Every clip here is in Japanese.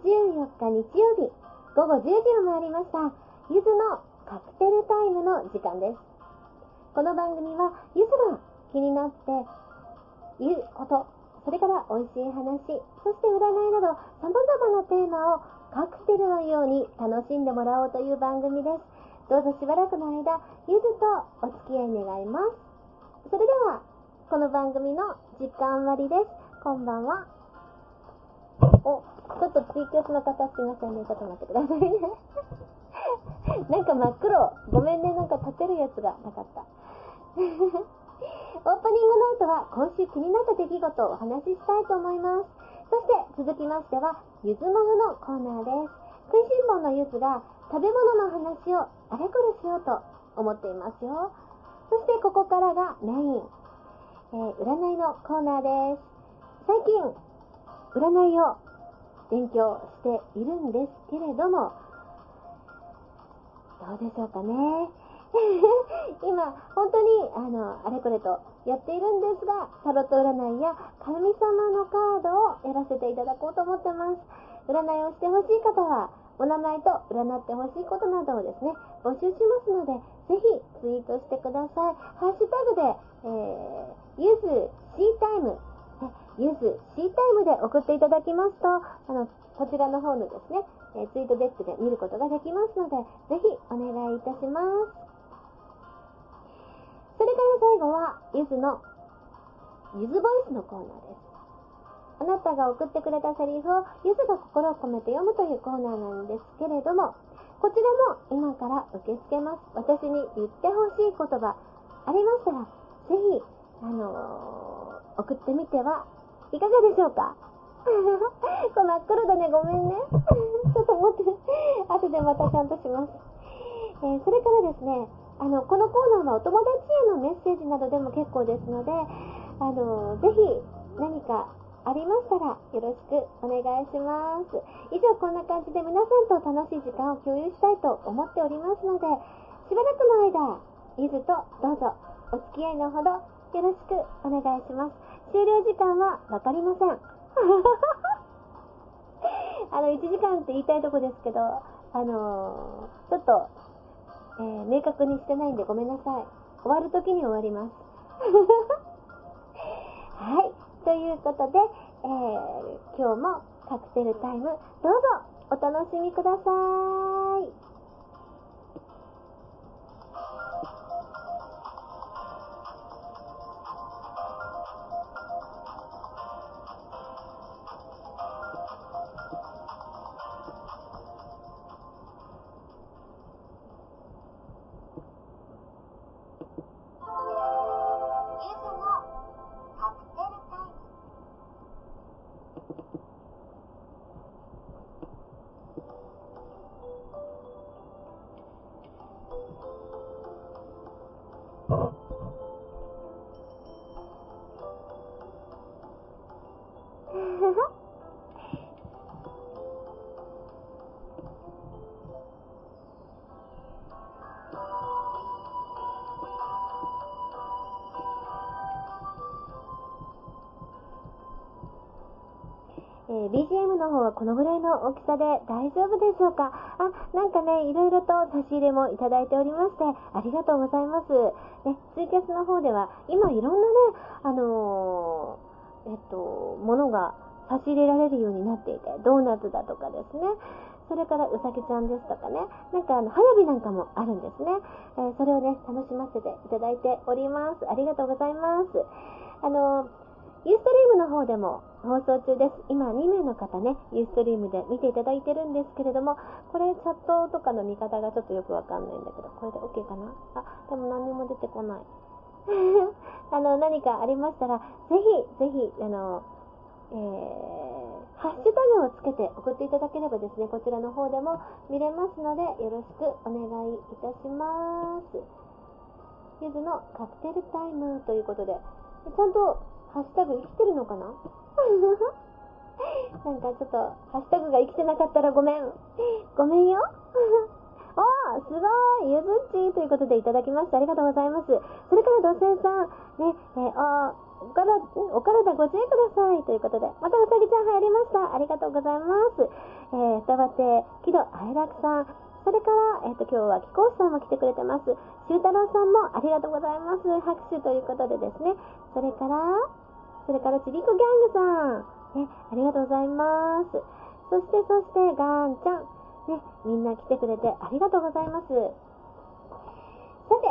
14日日曜日、午後10時を回りました、ゆずのカクテルタイムの時間です。この番組は、ゆずが気になって言うこと、それから美味しい話、そして占いなど様々なテーマをカクテルのように楽しんでもらおうという番組です。どうぞしばらくの間、ゆずとお付き合い願います。それでは、この番組の時間割です。こんばんは。お、ちょっとツイキャスの方すいませんね。ちょっと待ってくださいね。なんか真っ黒。ごめんね。なんか立てるやつがなかった。オープニングノートは今週気になった出来事をお話ししたいと思います。そして続きましては、ゆずもぐのコーナーです。食いしん坊のゆずが食べ物の話をあれこれしようと思っていますよ。そしてここからがメイン。えー、占いのコーナーです。最近、占いを勉強しているんですけれども、どうでしょうかね。今、本当に、あの、あれこれとやっているんですが、タロット占いや神様のカードをやらせていただこうと思ってます。占いをしてほしい方は、お名前と占ってほしいことなどをですね、募集しますので、ぜひツイートしてください。ハッシュタグで、えー、ゆずシータイムユース C タイムで送っていただきますと、あの、こちらの方のですね、えツイートデックで見ることができますので、ぜひお願いいたします。それから最後は、ゆずの、ゆずボイスのコーナーです。あなたが送ってくれたセリフを、ゆずが心を込めて読むというコーナーなんですけれども、こちらも今から受け付けます。私に言ってほしい言葉ありましたら、ぜひ、あのー、送ってみてはいかがでしょうか？これ真っ黒だね、ごめんね。ちょっと待って、後でまたちゃんとします。えー、それからですね、あの、このコーナーはお友達へのメッセージなどでも結構ですので、あの、ぜひ何かありましたらよろしくお願いします。以上こんな感じで皆さんと楽しい時間を共有したいと思っておりますので、しばらくの間、ゆずとどうぞお付き合いのほどよろしくお願いします。終了時間はわかりません。あの、1時間って言いたいとこですけど、あのー、ちょっと、えー、明確にしてないんでごめんなさい。終わる時に終わります。はい。ということで、えー、今日もカクテルタイム、どうぞお楽しみください。えー、BGM の方はこのぐらいの大きさで大丈夫でしょうか？あ、なんかね、いろいろと差し入れもいただいておりまして、ありがとうございます。ね、ツイキャスの方では、今いろんなね、あのー、えっと、ものが差し入れられるようになっていて、ドーナツだとかですね、それからうさぎちゃんですとかね、なんかあの、花火なんかもあるんですね。えー、それをね、楽しませていただいております。ありがとうございます。あのーユーストリームの方でも放送中です。今2名の方ね、ユーストリームで見ていただいてるんですけれども、これチャットとかの見方がちょっとよくわかんないんだけど、これで OK かな？あ、でも何にも出てこない。あの、何かありましたら、ぜひ、ぜひ、あの、えー、ハッシュタグをつけて送っていただければですね、こちらの方でも見れますので、よろしくお願いいたします。ゆずのカクテルタイムということで、ちゃんとハッシュタグ生きてるのかな？なんかちょっと、ハッシュタグが生きてなかったらごめん。ごめんよ。おー、すごいゆずっちということでいただきました。ありがとうございます。それから土星さん、ね、えー、あお体、お体ご自愛ください。ということで、またうさぎちゃん入りました。ありがとうございます。えー、双葉亭、木戸愛楽さん、それから、えっ、ー、と、今日は貴公子さんも来てくれてます。修太郎さんもありがとうございます。拍手ということでですね。それから、それからちびこギャングさん、ね、ありがとうございます。そして、そして、ガーンちゃん、ね、みんな来てくれてありがとうございます。さて、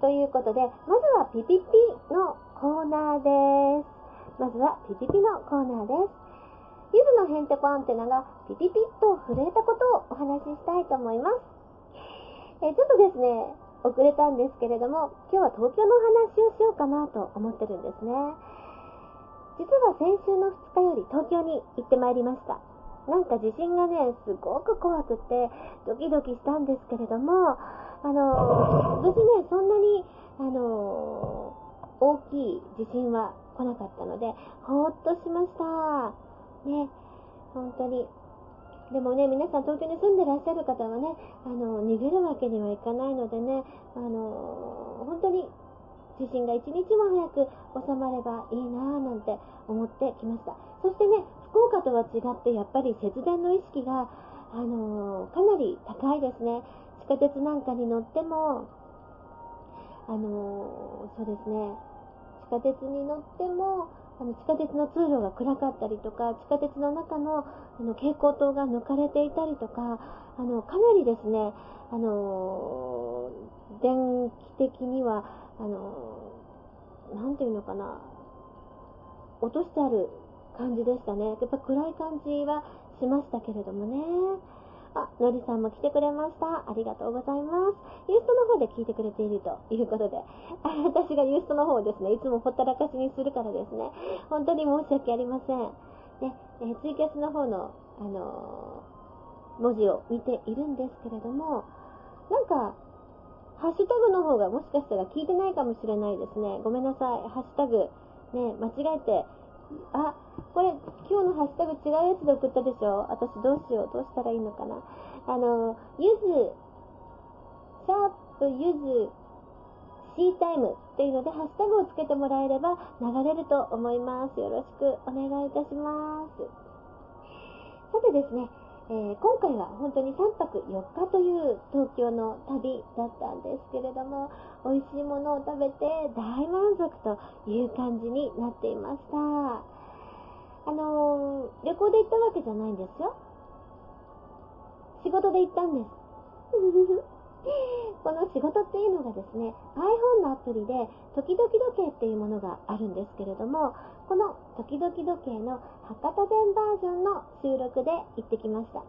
ということで、まずはピピピのコーナーです。まずはピピピのコーナーです。ゆずのヘンテコアンテナがピピピッと震えたことをお話ししたいと思います。えちょっとですね、遅れたんですけれども、今日は東京のお話をしようかなと思ってるんですね。実は先週の2日より東京に行ってまいりました。なんか地震がね、すごく怖くて、ドキドキしたんですけれども、あの、無事ね、そんなに、あの、大きい地震は来なかったので、ほーっとしました。ね、本当に。でもね、皆さん東京に住んでらっしゃる方はね、あの、逃げるわけにはいかないのでね、あの、本当に地震が一日も早く収まればいいなぁなんて思ってきました。そしてね、福岡とは違って、やっぱり節電の意識が、あのかなり高いですね。地下鉄なんかに乗っても、あのそうですね、地下鉄に乗っても、あの地下鉄の通路が暗かったりとか、地下鉄の中のあの蛍光灯が抜かれていたりとか、あのかなりですね、あの電気的には、あのなんていうのかな、落としてある感じでしたね。やっぱ暗い感じはしましたけれどもね。あ、のりさんも来てくれました。ありがとうございます。ユーストの方で聞いてくれているということで、私がユーストの方をですね、いつもほったらかしにするからですね、本当に申し訳ありません。ね、えー、ツイキャスの方の、あのー、文字を見ているんですけれども、なんか、ハッシュタグの方がもしかしたら聞いてないかもしれないですね。ごめんなさい。ハッシュタグ、ね、間違えて、あ、これ、今日のハッシュタグ違うやつで送ったでしょ？私どうしよう？どうしたらいいのかな？あの、ゆず、シャープゆず、シータイムっていうので、ハッシュタグをつけてもらえれば流れると思います。よろしくお願いいたします。さてですね、えー、今回は本当に3泊4日という東京の旅だったんですけれども、美味しいものを食べて大満足という感じになっていました。あのー、旅行で行ったわけじゃないんですよ。仕事で行ったんです。この仕事っていうのがですね、iPhone のアプリで、時々時計っていうものがあるんですけれども、この時々時計の博多弁バージョンの収録で行ってきました。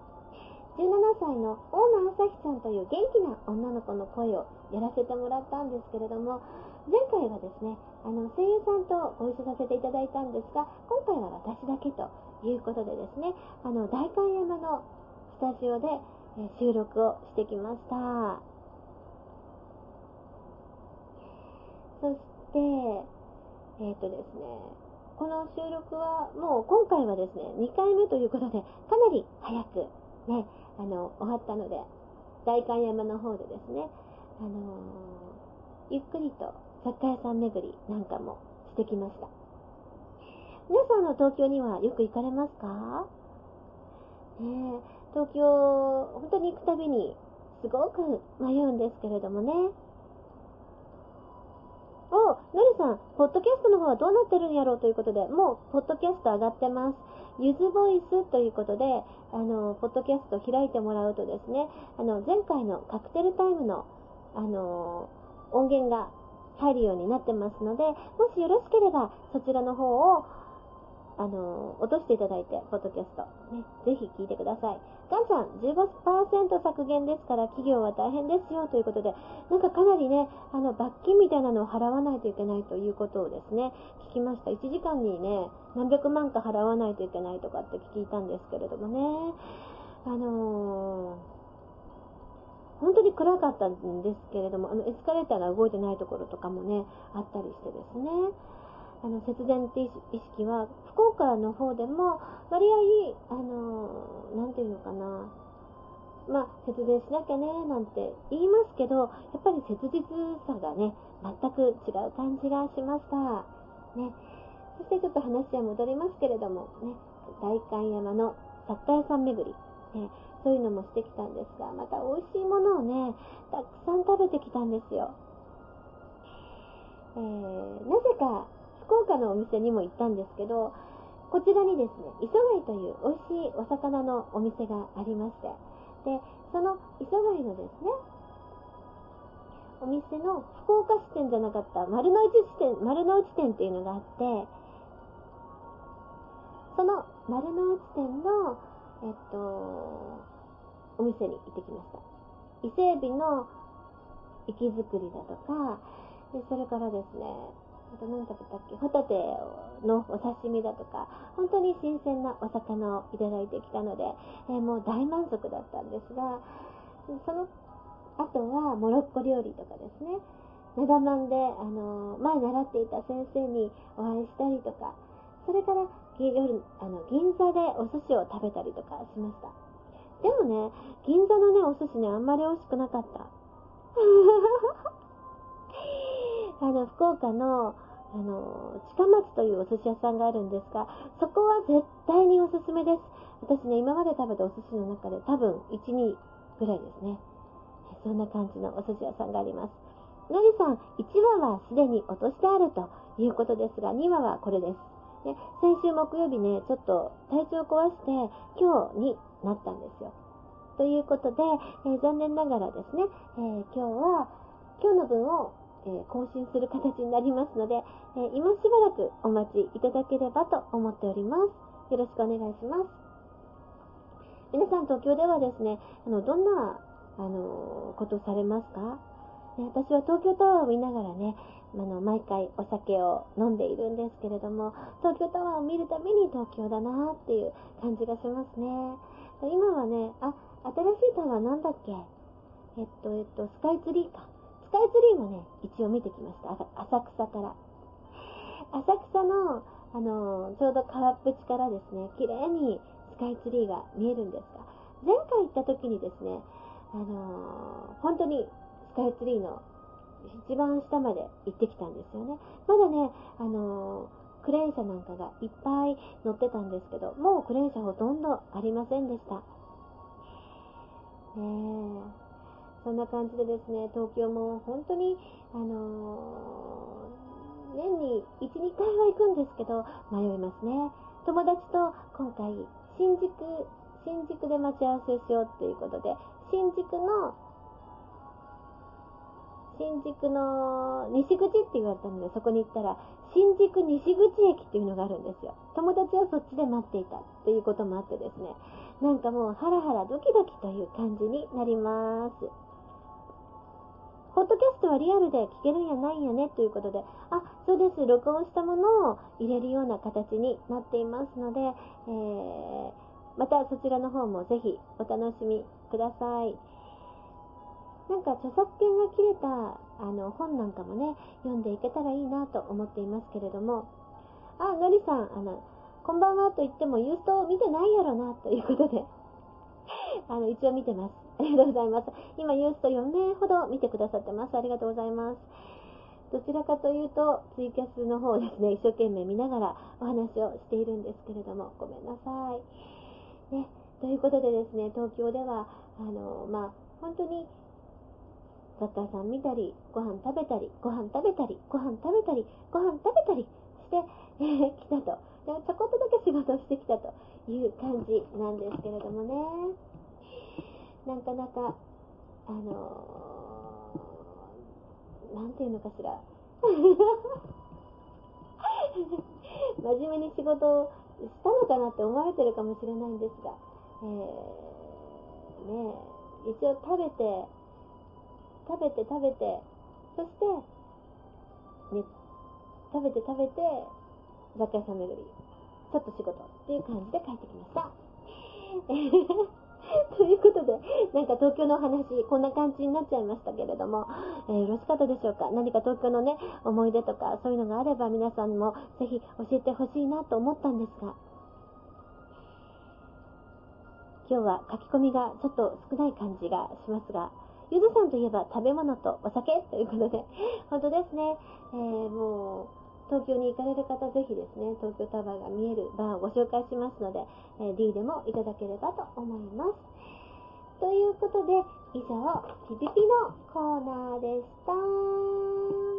17歳の大野朝日さんという元気な女の子の声をやらせてもらったんですけれども、前回はですね、あの声優さんとご一緒させていただいたんですが、今回は私だけということでですね、あの代官山のスタジオで収録をしてきました。そして、えっ、ー、とですね、この収録はもう今回はですね、2回目ということで、かなり早くね、あの、終わったので、代官山の方でですね、あのー、ゆっくりと雑貨屋さん巡りなんかもしてきました。皆さんの東京にはよく行かれますか？ね東京、本当に行くたびにすごく迷うんですけれどもね。お、のりさん、ポッドキャストの方はどうなってるんやろうということで、もう、ポッドキャスト上がってます。ゆずボイスということで、あの、ポッドキャスト開いてもらうとですね、あの、前回のカクテルタイムの、あの、音源が入るようになってますので、もしよろしければ、そちらの方を、あの、落としていただいて、ポッドキャスト、ね、ぜひ聞いてください。ガンちゃん、15%削減ですから企業は大変ですよということで、なんかかなりね、あの、罰金みたいなのを払わないといけないということをですね、聞きました。1時間にね、何百万か払わないといけないとかって聞いたんですけれどもね、あのー本当に暗かったんですけれども、あの、エスカレーターが動いてないところとかもね、あったりしてですね。あの、節電って意識は、福岡の方でも、割合、あの、なんていうのかな、まあ、節電しなきゃね、なんて言いますけど、やっぱり切実さがね、全く違う感じがしました。ね。そしてちょっと話は戻りますけれども、ね、代官山の雑貨屋さん巡り、ね、そういうのもしてきたんですが、また美味しいものをね、たくさん食べてきたんですよ。えー、なぜか福岡のお店にも行ったんですけど、こちらにですね、磯貝という美味しいお魚のお店がありまして、で、その磯貝のですね、お店の福岡支店じゃなかった丸の内支店、丸の内店っていうのがあって、その丸の内店の、えっと、お店に行ってきました。伊勢海老の生き作りだとか、でそれからですね、あと何食べたっけ？ホタテのお刺身だとか、本当に新鮮なお魚をいただいてきたので、えー、もう大満足だったんですが、その後はモロッコ料理とかですね、なだまんで、あの前習っていた先生にお会いしたりとか、それから夜あの銀座でお寿司を食べたりとかしました。でもね、銀座のね、お寿司ね、あんまり美味しくなかった。あの、福岡の、あの、近松というお寿司屋さんがあるんですが、そこは絶対におすすめです。私ね、今まで食べたお寿司の中で多分1、2ぐらいですね。そんな感じのお寿司屋さんがあります。のりさん、1話はすでに落としてあるということですが、2話はこれです。で先週木曜日ね、ちょっと体調を壊して、今日になったんですよ。ということで、えー、残念ながらですね、えー、今日は、今日の分を、えー、更新する形になりますので、え今しばらくお待ちいただければと思っております。よろしくお願いします。皆さん東京ではですね、あの、どんな、あの、ことされますか？ね、私は東京タワーを見ながらね、あの、毎回お酒を飲んでいるんですけれども、東京タワーを見るたびに東京だなっていう感じがしますね。今はね、あ、新しいタワーなんだっけ？えっと、えっと、スカイツリーか。スカイツリーもね、一応見てきました。浅草から。浅草の、あの、ちょうど川っぷちからですね、綺麗にスカイツリーが見えるんですが、前回行った時にですね、あの本当にスカイツリーの一番下まで行ってきたんですよね。まだね、あの、クレーン車なんかがいっぱい乗ってたんですけど、もうクレーン車ほとんどありませんでした。ねえ。そんな感じでですね、東京も本当に、あのー、年に1、2回は行くんですけど、迷いますね。友達と今回、新宿、新宿で待ち合わせしようっていうことで、新宿の新宿の西口って言われたので、そこに行ったら、新宿西口駅っていうのがあるんですよ。友達はそっちで待っていたっていうこともあってですね、なんかもうハラハラドキドキという感じになります。ポッドキャストはリアルで聞けるんやないんやねということで、あ、そうです。録音したものを入れるような形になっていますので、えー、またそちらの方もぜひお楽しみください。なんか著作権が切れたあの本なんかもね、読んでいけたらいいなと思っていますけれども、あ、のりさん、あの、こんばんはと言ってもユースト見てないやろな、ということで、あの、一応見てます。ありがとうございます。今、ユースト4名ほど見てくださってます。ありがとうございます。どちらかというと、ツイキャスの方ですね、一生懸命見ながらお話をしているんですけれども、ごめんなさい。ね、ということでですね、東京では、あの、まあ、本当に雑貨屋さん見たり、ご飯食べたり、ご飯食べたり、ご飯食べたり、ご飯食べたりして、えー、来たと。でちょこっとだけ仕事をしてきたという感じなんですけれどもね。なかなか、あのー、なんていうのかしら。真面目に仕事をしたのかなって思われてるかもしれないんですが、えー、ね一応食べて、食べて食べて、そして、ね、食べて食べて、雑貨屋さん巡り、ちょっと仕事っていう感じで帰ってきました。ということで、なんか東京のお話、こんな感じになっちゃいましたけれども、えー、よろしかったでしょうか？何か東京のね、思い出とか、そういうのがあれば皆さんもぜひ教えてほしいなと思ったんですが、今日は書き込みがちょっと少ない感じがしますが、ゆずさんといえば食べ物とお酒ということで、本当ですね、えー、もう、東京に行かれる方、ぜひですね、東京タワーが見えるバーをご紹介しますので、えー、D でもいただければと思います。ということで、以上、ピピピのコーナーでした。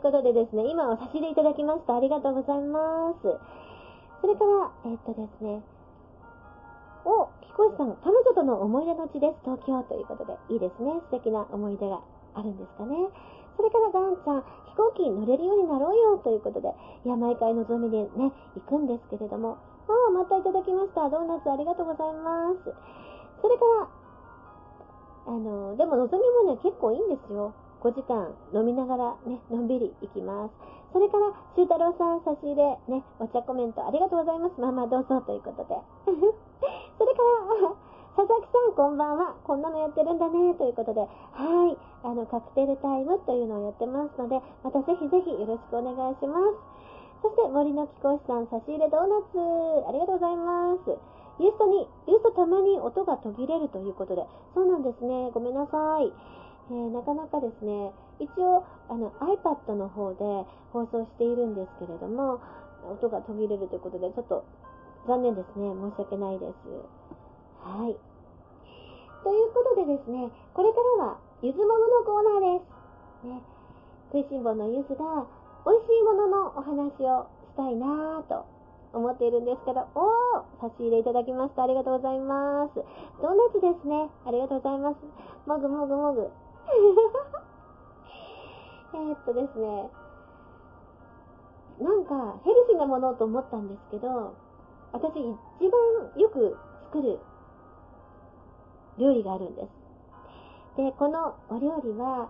いうことでですね、今は差し入れいただきました。ありがとうございます。それから、えっとですね、お、木越さん、彼女との思い出の地です、東京ということで、いいですね。素敵な思い出があるんですかね。それからガンちゃん、飛行機に乗れるようになろうよということで、いや、毎回望みでね、行くんですけれども、ああ、またいただきました。ドーナツありがとうございます。それから、あの、でも望みもね、結構いいんですよ。5時間飲みながらね、のんびり行きます。それから、修太郎さん差し入れ、ね、お茶コメントありがとうございます。まあまあどうぞということで。それから、佐々木さんこんばんは。こんなのやってるんだね。ということで、はい。あの、カクテルタイムというのをやってますので、またぜひぜひよろしくお願いします。そして、森の貴公子さん差し入れドーナツ、ありがとうございます。ユーストに、ユーストたまに音が途切れるということで、そうなんですね。ごめんなさい。えー、なかなかですね、一応あの iPad の方で放送しているんですけれども、音が途切れるということで、ちょっと残念ですね。申し訳ないです。はい。ということでですね、これからはゆずもののコーナーです。ね、食いしん坊のゆずが美味しいもののお話をしたいなぁと思っているんですけど、おー差し入れいただきました。ありがとうございます。ドーナツですね。ありがとうございます。もぐもぐもぐ。えっとですね、なんかヘルシーなものと思ったんですけど、私一番よく作る料理があるんです。で、このお料理は、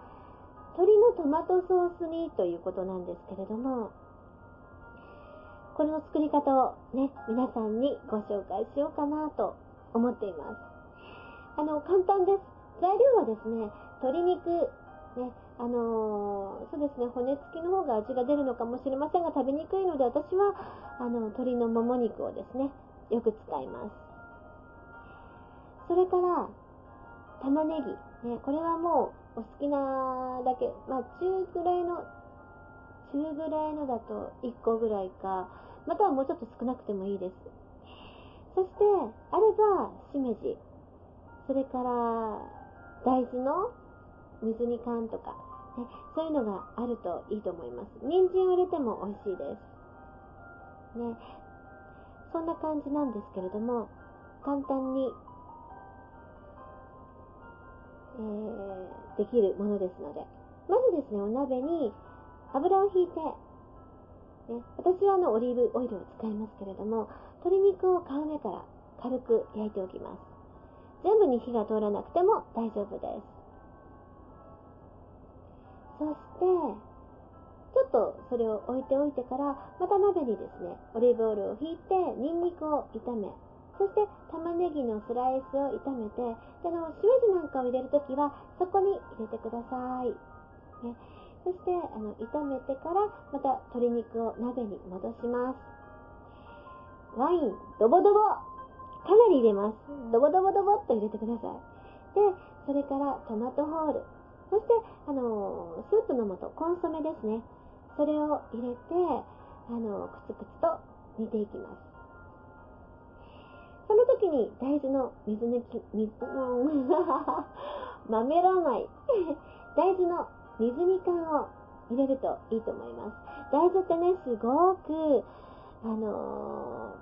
鶏のトマトソース煮ということなんですけれども、これの作り方をね、皆さんにご紹介しようかなと思っています。あの、簡単です。材料はですね、鶏肉、ね、あのー、そうですね、骨付きの方が味が出るのかもしれませんが、食べにくいので、私は、あの、鶏のもも肉をですね、よく使います。それから、玉ねぎ。ね、これはもう、お好きなだけ、まあ、中ぐらいの、中ぐらいのだと1個ぐらいか、またはもうちょっと少なくてもいいです。そして、あれば、しめじ。それから、大豆の水煮缶とか、ね、そういうのがあるといいと思います。人参を入れても美味しいです。ね。そんな感じなんですけれども、簡単に、えー、できるものですので。まずですね、お鍋に油をひいて、ね、私はあのオリーブオイルを使いますけれども、鶏肉を皮目から軽く焼いておきます。全部に火が通らなくても大丈夫です。そして、ちょっとそれを置いておいてから、また鍋にですね、オリーブオイルをひいて、ニンニクを炒め、そして玉ねぎのスライスを炒めて、であの、しめじなんかを入れるときは、そこに入れてください。ね、そして、あの、炒めてから、また鶏肉を鍋に戻します。ワイン、ドボドボかなり入れます。ドボドボドボっと入れてください。で、それからトマトホール。そして、あの、スープの素、コンソメですね。それを入れて、あの、くつくつと煮ていきます。その時に大豆の水抜き、水、豆らない。大豆の水煮缶を入れるといいと思います。大豆ってね、すごく、あの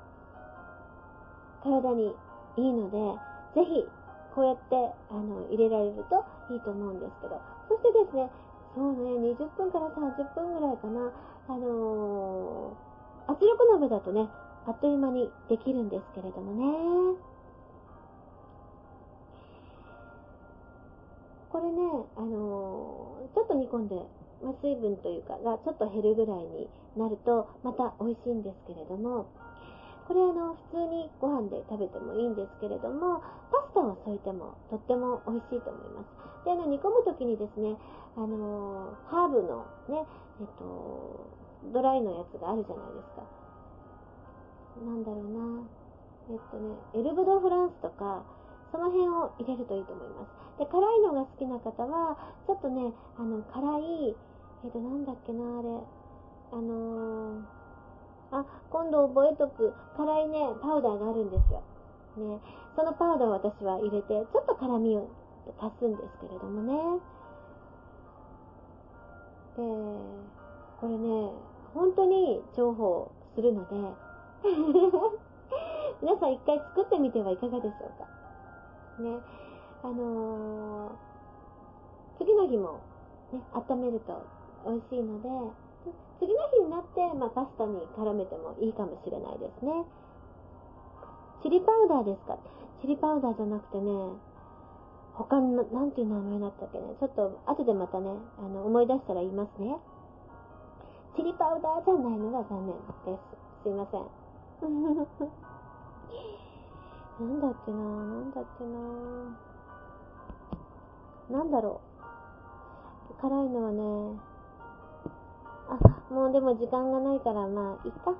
ー、体にいいので、ぜひ、こうやって、あの、入れられるといいと思うんですけど、そしてですね、そうね、20分から30分ぐらいかな、あのー、圧力鍋だとね、あっという間にできるんですけれどもね。これね、あのー、ちょっと煮込んで、まあ、水分というかがちょっと減るぐらいになるとまた美味しいんですけれども。これあの普通にご飯で食べてもいいんですけれどもパスタを添えてもとっても美味しいと思いますであの煮込む時にですねあの、ハーブのねえっとドライのやつがあるじゃないですかなんだろうなえっとねエルブ・ド・フランスとかその辺を入れるといいと思います。で、辛いのが好きな方は、ちょっとね、あの、辛い、えっ、と、なんだっけな、あれ。あのー、あ、今度覚えとく、辛いね、パウダーがあるんですよ。ね。そのパウダーを私は入れて、ちょっと辛みを足すんですけれどもね。で、これね、本当に重宝するので 皆さん一回作ってみてはいかがでしょうか。ね。あのー、次の日もね、温めると美味しいので、次の日になって、まあ、パスタに絡めてもいいかもしれないですね。チリパウダーですか？チリパウダーじゃなくてね、他の、なんていう名前だったっけね？ちょっと、後でまたね、あの、思い出したら言いますね。チリパウダーじゃないのが残念です。すいません。なんだっけな？なんだっけな？なんだろう？辛いのはね、もうでも時間がないから、まあ、いっか。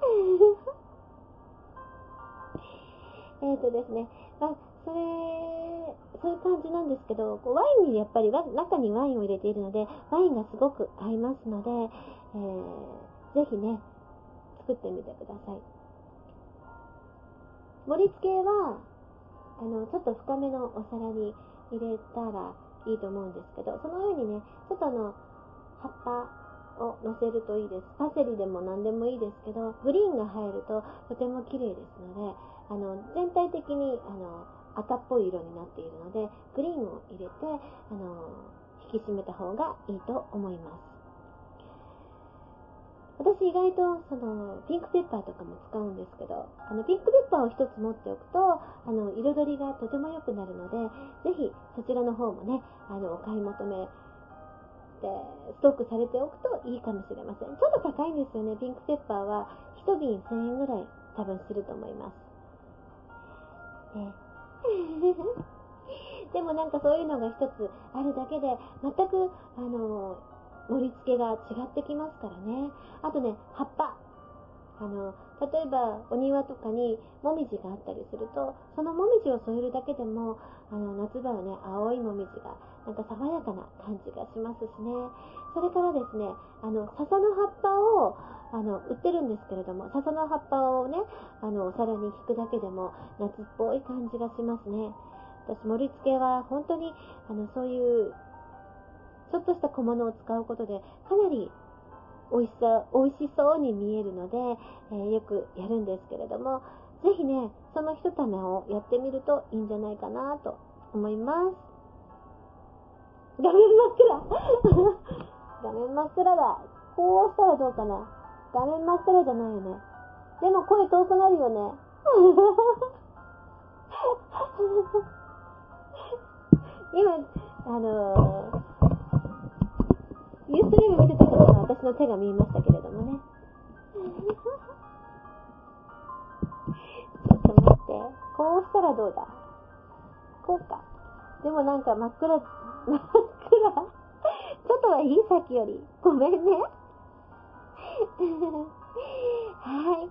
えっとですね、まあ、それ、そういう感じなんですけど、こうワインにやっぱり中にワインを入れているので、ワインがすごく合いますので、えー、ぜひね、作ってみてください。盛り付けは、あの、ちょっと深めのお皿に入れたらいいと思うんですけど、その上にね、ちょっとあの、葉っぱを乗せるといいです。パセリでも何でもいいですけど、グリーンが入るととても綺麗ですので、あの、全体的に、あの、赤っぽい色になっているので、グリーンを入れて、あの、引き締めた方がいいと思います。私意外とそのピンクペッパーとかも使うんですけど、あのピンクペッパーを一つ持っておくと、あの彩りがとても良くなるので、ぜひそちらの方もね、あのお買い求めストックされておくといいかもしれません。ちょっと高いんですよね。ピンクペッパーは1瓶1000円ぐらい多分すると思います。ね でもなんかそういうのが一つあるだけで、全く、あの、盛り付けが違ってきますからね。あとね、葉っぱ。あの、例えばお庭とかにもみじがあったりすると、そのもみじを添えるだけでも、あの、夏場はね、青いもみじが、なんか爽やかな感じがしますしね。それからですね、あの、笹の葉っぱを、あの、売ってるんですけれども、笹の葉っぱをね、あの、お皿に引くだけでも、夏っぽい感じがしますね。私、盛り付けは本当に、あの、そういうちょっとした小物を使うことで、かなり美味しさ、美味しそうに見えるので、えー、よくやるんですけれども、ぜひね、その一玉をやってみるといいんじゃないかなと思います。画面真っ暗 画面真っ暗だ。こうしたらどうかな。画面真っ暗じゃないよね。でも声遠くなるよね。今、あのーユーストリーム見てた方は私の手が見えましたけれどもね。ちょっと待って。こうしたらどうだ？こうか。でもなんか真っ暗、真っ暗ちょっとはいいさっきより。ごめんね。はい。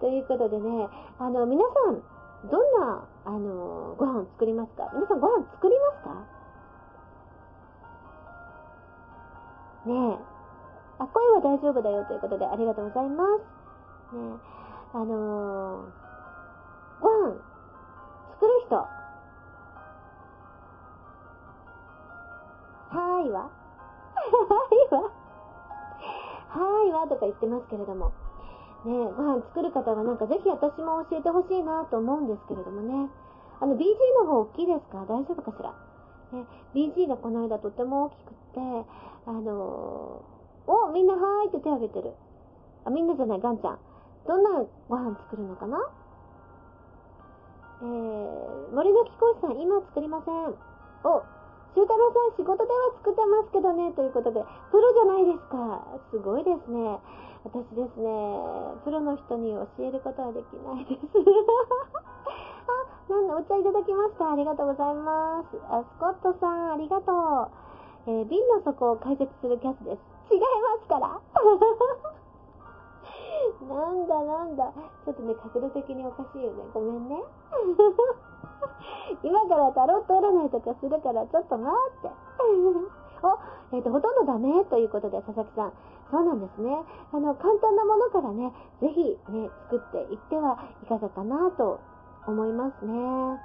ということでね、あの、皆さん、どんな、あの、ご飯を作りますか？皆さんご飯作りますか？ねえ。あ、声は大丈夫だよということでありがとうございます。ねえ。あのー、ご飯作る人。はーいは？はーいは？はーいは？とか言ってますけれども。ねご飯作る方はなんかぜひ私も教えてほしいなと思うんですけれどもね。あの、BG の方大きいですか？大丈夫かしら？ね、BG がこの間とても大きくって、あのー、おみんなはーいって手挙げてる。あ、みんなじゃない、ガンちゃん。どんなご飯作るのかな？えー、森の貴公子さん、今作りません。お、修太郎さん、仕事では作ってますけどね、ということで、プロじゃないですか。すごいですね。私ですね、プロの人に教えることはできないです。あ、なんだ、お茶いただきました。ありがとうございます。あ、スコットさん、ありがとう。えー、瓶の底を解説するキャスです。違いますからなんだなんだ。ちょっとね、角度的におかしいよね。ごめんね。今からタロット占いとかするからちょっと待って。お、えっ、ー、と、ほとんどダメ？ということで、佐々木さん。そうなんですね。あの、簡単なものからね、ぜひね、作っていってはいかがかなと思いますね。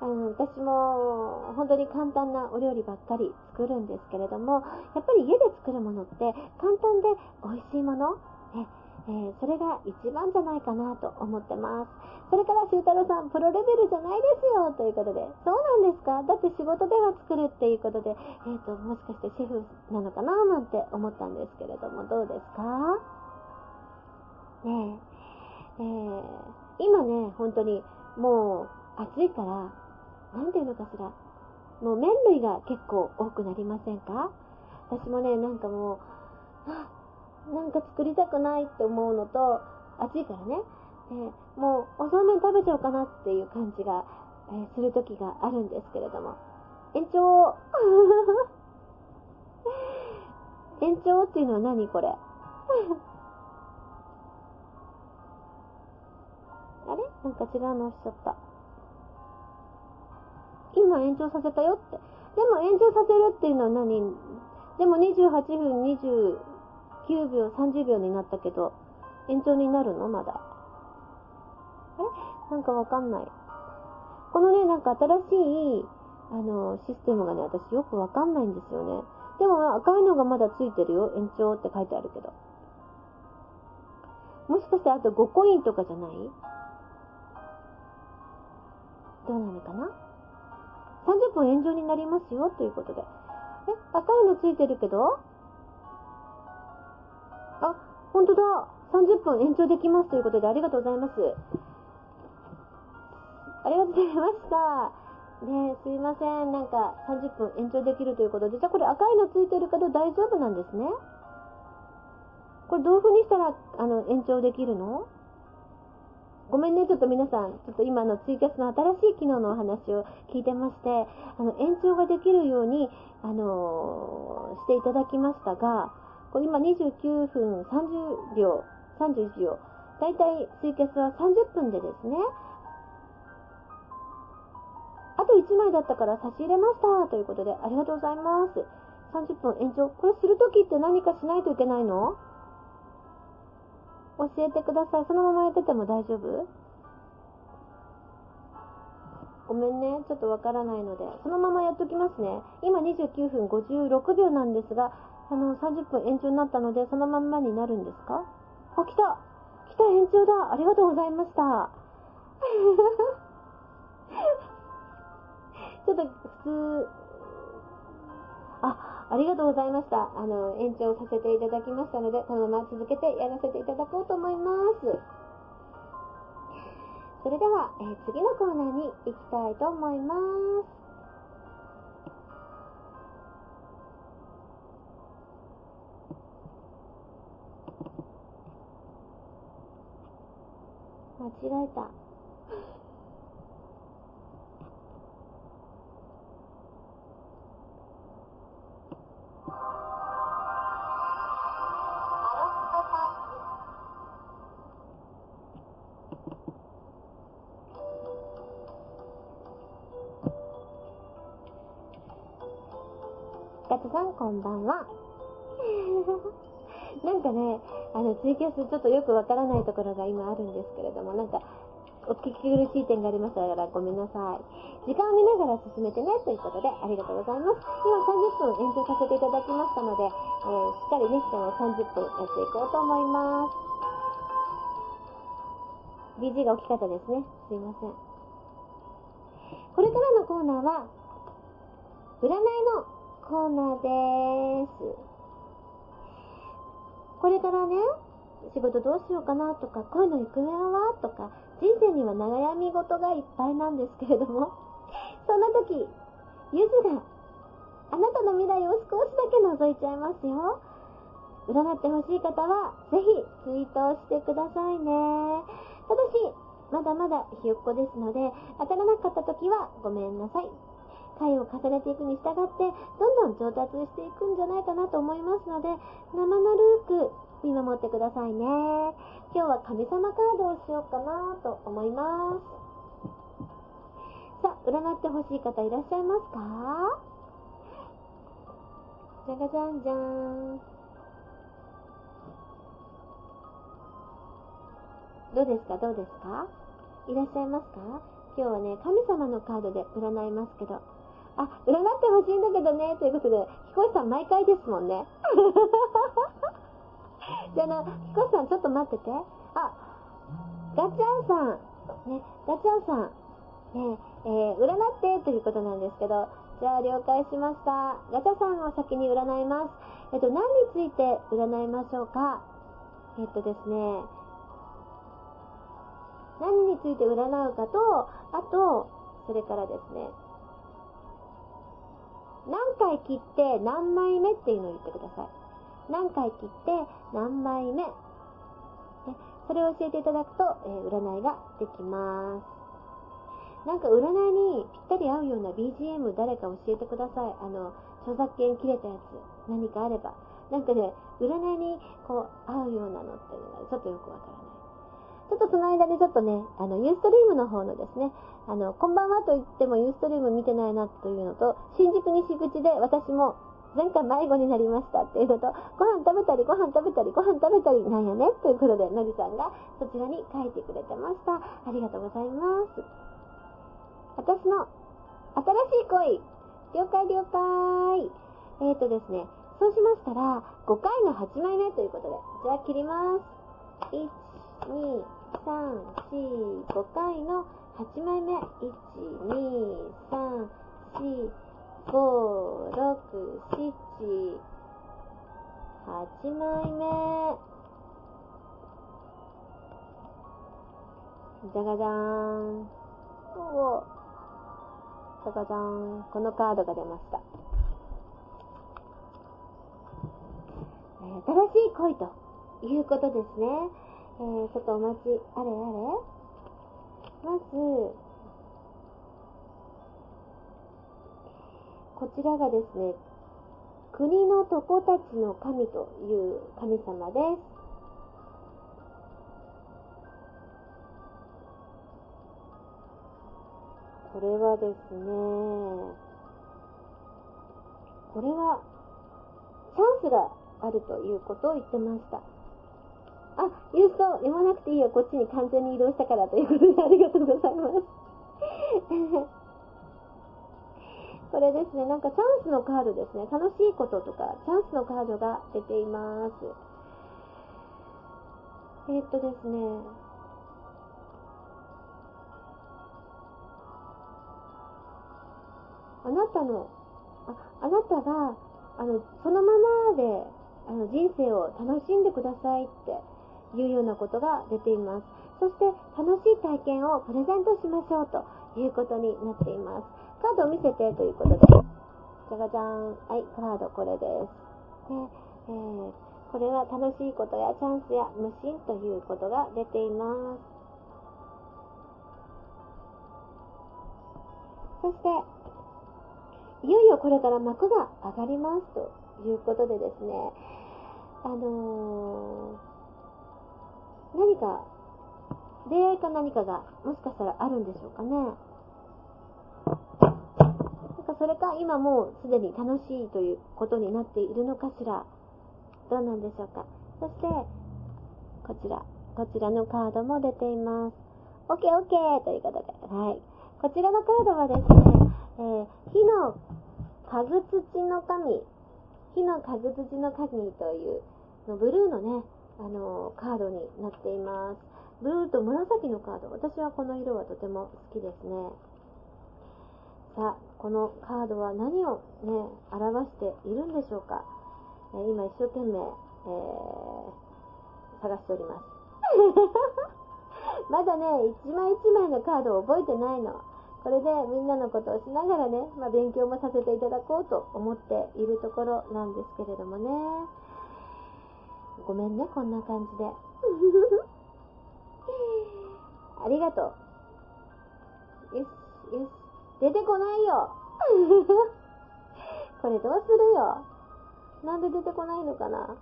あの、私も本当に簡単なお料理ばっかり作るんですけれども、やっぱり家で作るものって簡単で美味しいもの、ねえー、それが一番じゃないかなと思ってます。それから、修太郎さん、プロレベルじゃないですよということで、そうなんですか？だって仕事では作るっていうことで、えっ、ー、と、もしかしてシェフなのかななんて思ったんですけれども、どうですか？ねえ、えー、今ね、本当にもう暑いから、なんていうのかしら。もう麺類が結構多くなりませんか？私もね、なんかもう、あ、なんか作りたくないって思うのと、暑いからね。でもう、おそうめん食べちゃおうかなっていう感じが、えー、する時があるんですけれども。延長 延長っていうのは何これ？あれ？なんか違うの押しちゃった。今延長させたよって。でも延長させるっていうのは何？でも28分29秒、30秒になったけど、延長になるの？まだ。えなんかわかんない。このね、なんか新しい、あの、システムがね、私よくわかんないんですよね。でも赤いのがまだついてるよ。延長って書いてあるけど。もしかしてあと5コインとかじゃない？どうなのかな？?30 分延長になりますよ、ということで。え、赤いのついてるけど？あ、ほんとだ。30分延長できますということでありがとうございます。ありがとうございました。ねすいません。なんか30分延長できるということで。じゃあこれ赤いのついてるけど大丈夫なんですね？これどういう風にしたら、あの、延長できるの？ごめんね、ちょっと皆さん、ちょっと今のツイキャスの新しい機能のお話を聞いてまして、あの、延長ができるように、あのー、していただきましたが、これ今29分30秒、31秒、だいたいツイキャスは30分でですね、あと1枚だったから差し入れましたということで、ありがとうございます。30分延長。これするときって何かしないといけないの？教えてください。そのままやってても大丈夫？ごめんね。ちょっとわからないので。そのままやっときますね。今29分56秒なんですが、あの、30分延長になったので、そのまんまになるんですか？あ、来た来た延長だありがとうございました。ちょっと普通、あ、ありがとうございました。あの、延長させていただきましたので、このまま続けてやらせていただこうと思います。それでは、えー、次のコーナーに行きたいと思います。間違えた。こんばんは。なんかね、あの、ツイキャスちょっとよくわからないところが今あるんですけれども、なんか、お聞き苦しい点がありましたからごめんなさい。時間を見ながら進めてね、ということでありがとうございます。今30分延長させていただきましたので、えー、しっかりね、30分やっていこうと思います。BG が大きかったですね。すいません。これからのコーナーは、占いのコーナーです。これからね、仕事どうしようかなとか、恋の行方はとか、人生には悩み事がいっぱいなんですけれども、そんな時、ゆずがあなたの未来を少しだけ覗いちゃいますよ。占ってほしい方は、ぜひツイートをしてくださいね。ただし、まだまだひよっこですので、当たらなかった時はごめんなさい。回を重ねていくに従って、どんどん上達していくんじゃないかなと思いますので、生ぬるく見守ってくださいね。今日は神様カードをしようかなと思います。さあ、占ってほしい方いらっしゃいますか？じゃがじゃんじゃん。どうですか？どうですか？いらっしゃいますか？今日はね、神様のカードで占いますけど、あ、占ってほしいんだけどね、ということで、彦星さん毎回ですもんね。じゃあの、彦星さんちょっと待ってて。あ、ガチャンさん。ね、ガチャンさん。ね、えー、占ってということなんですけど、じゃあ了解しました。ガチャさんを先に占います。えっと、何について占いましょうかえっとですね、何について占うかと、あと、それからですね、何回切って何枚目っていうのを言ってください。何回切って何枚目。ね、それを教えていただくと、えー、占いができます。なんか占いにぴったり合うような BGM 誰か教えてください。あの、著作権切れたやつ、何かあれば。なんかね、占いにこう合うようなのっていうのがちょっとよくわからない。ちょっとその間にちょっとね、あの、ユーストリームの方のですね、あの、こんばんはと言ってもユーストリーム見てないなというのと、新宿西口で私も前回迷子になりましたっていうのと、ご飯食べたり、ご飯食べたり、ご飯食べたりなんやねということで、のりさんがそちらに書いてくれてました。ありがとうございます。私の新しい恋、了解了解。えーとですね、そうしましたら、5回の8枚目ということで、じゃあ切ります。1、2、3、4、5回の8枚目。1、2、3、4、5、6、7、8枚目。じゃがじゃーん。おじゃがじゃーん。このカードが出ました。新しい恋ということですね。えー、ちょっとお待ち、あれあれ？まず、こちらがですね、国の床たちの神という神様です。これはですね、これはチャンスがあるということを言ってました。あ、ユースト、読まなくていいよ。こっちに完全に移動したからということでありがとうございます。これですね、なんかチャンスのカードですね。楽しいこととか、チャンスのカードが出ています。えー、っとですね、あなたの、ああなたが、あの、そのままで、あの、人生を楽しんでくださいっていうようなことが出ています。そして楽しい体験をプレゼントしましょうということになっています。カードを見せてということで、じゃがじゃーん。はい、カードこれです。でえー、これは楽しいことやチャンスや無心ということが出ています。そして、いよいよこれから幕が上がりますということでですね、あのー何か、出会いか何かが、もしかしたらあるんでしょうかね。なんかそれか、今もうすでに楽しいということになっているのかしら。どうなんでしょうか。そして、こちら、こちらのカードも出ています。オッケーオッケーということで、はい。こちらのカードはですね、えー、火の家具土の神、火の家具土の神というのブルーのね、あの、カードになっています。ブルーと紫のカード。私はこの色はとても好きですね。さあ、このカードは何をね、表しているんでしょうか。えー、今一生懸命、えー、探しております。まだね、一枚一枚のカードを覚えてないの。これでみんなのことをしながらね、まあ、勉強もさせていただこうと思っているところなんですけれどもね。ごめんね、こんな感じで。ありがとう。よし、よし。出てこないよ。これどうするよ。なんで出てこないのかな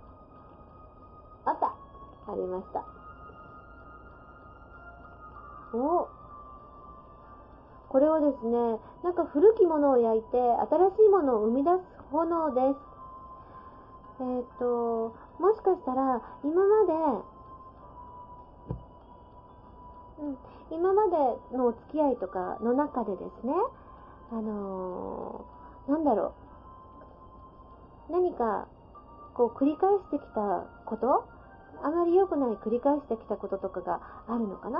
あった。ありました。おこれはですね、なんか古きものを焼いて新しいものを生み出す炎です。えっ、ー、と、もしかしたら今まで、うん、今までのお付き合いとかの中でですね、あのー、なんだろう、何かこう繰り返してきたことあまり良くない繰り返してきたこととかがあるのかな？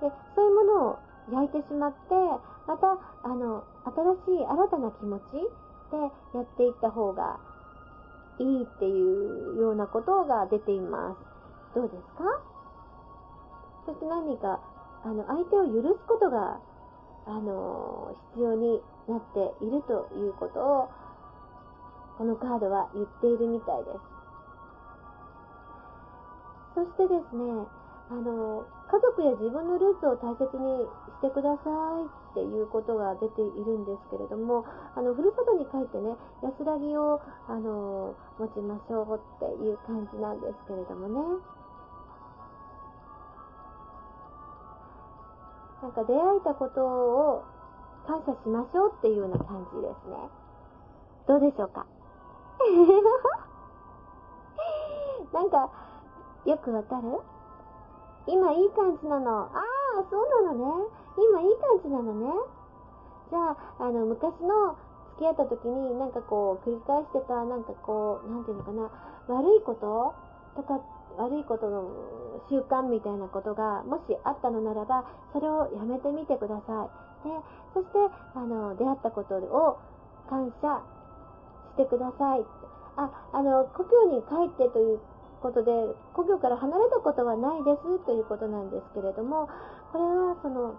でそういうものを焼いてしまって、また、あの、新しい新たな気持ちでやっていった方がいいっていうようなことが出ています。どうですか？そして何か、あの、相手を許すことが、あの、必要になっているということを、このカードは言っているみたいです。そしてですね、あの、家族や自分のルーツを大切にしてくださいっていうことが出ているんですけれども、あの、ふるさとに帰ってね、安らぎを、あの、持ちましょうっていう感じなんですけれどもね。なんか出会えたことを感謝しましょうっていうような感じですね。どうでしょうか？なんか、よくわかる？今いい感じなの。ああ、そうなのね。今いい感じなのね。じゃあ、あの、昔の付き合った時になんかこう、繰り返してた、なんかこう、なんていうのかな、悪いこと？とか、悪いことの習慣みたいなことが、もしあったのならば、それをやめてみてください。で、そして、あの、出会ったことを感謝してください。あ、あの、故郷に帰ってということで、故郷から離れたことはないですということなんですけれども、これはその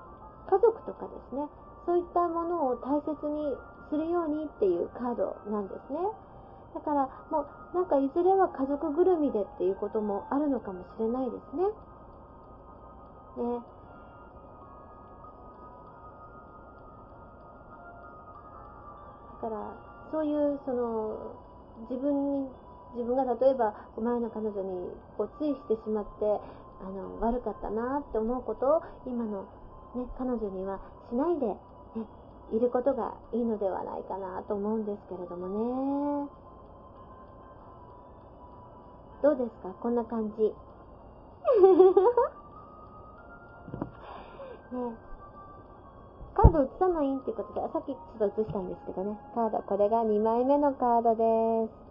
家族とかですね、そういったものを大切にするようにっていうカードなんですね。だからもうなんかいずれは家族ぐるみでっていうこともあるのかもしれないですね。ね。だからそういうその自分に自分が例えば前の彼女にこうついしてしまってあの悪かったなって思うことを今の、ね、彼女にはしないで、ね、いることがいいのではないかなと思うんですけれどもね。どうですか？こんな感じ。ね。カード映さないっていうことで、さっきちょっと映したんですけどね、カード、これが2枚目のカードです。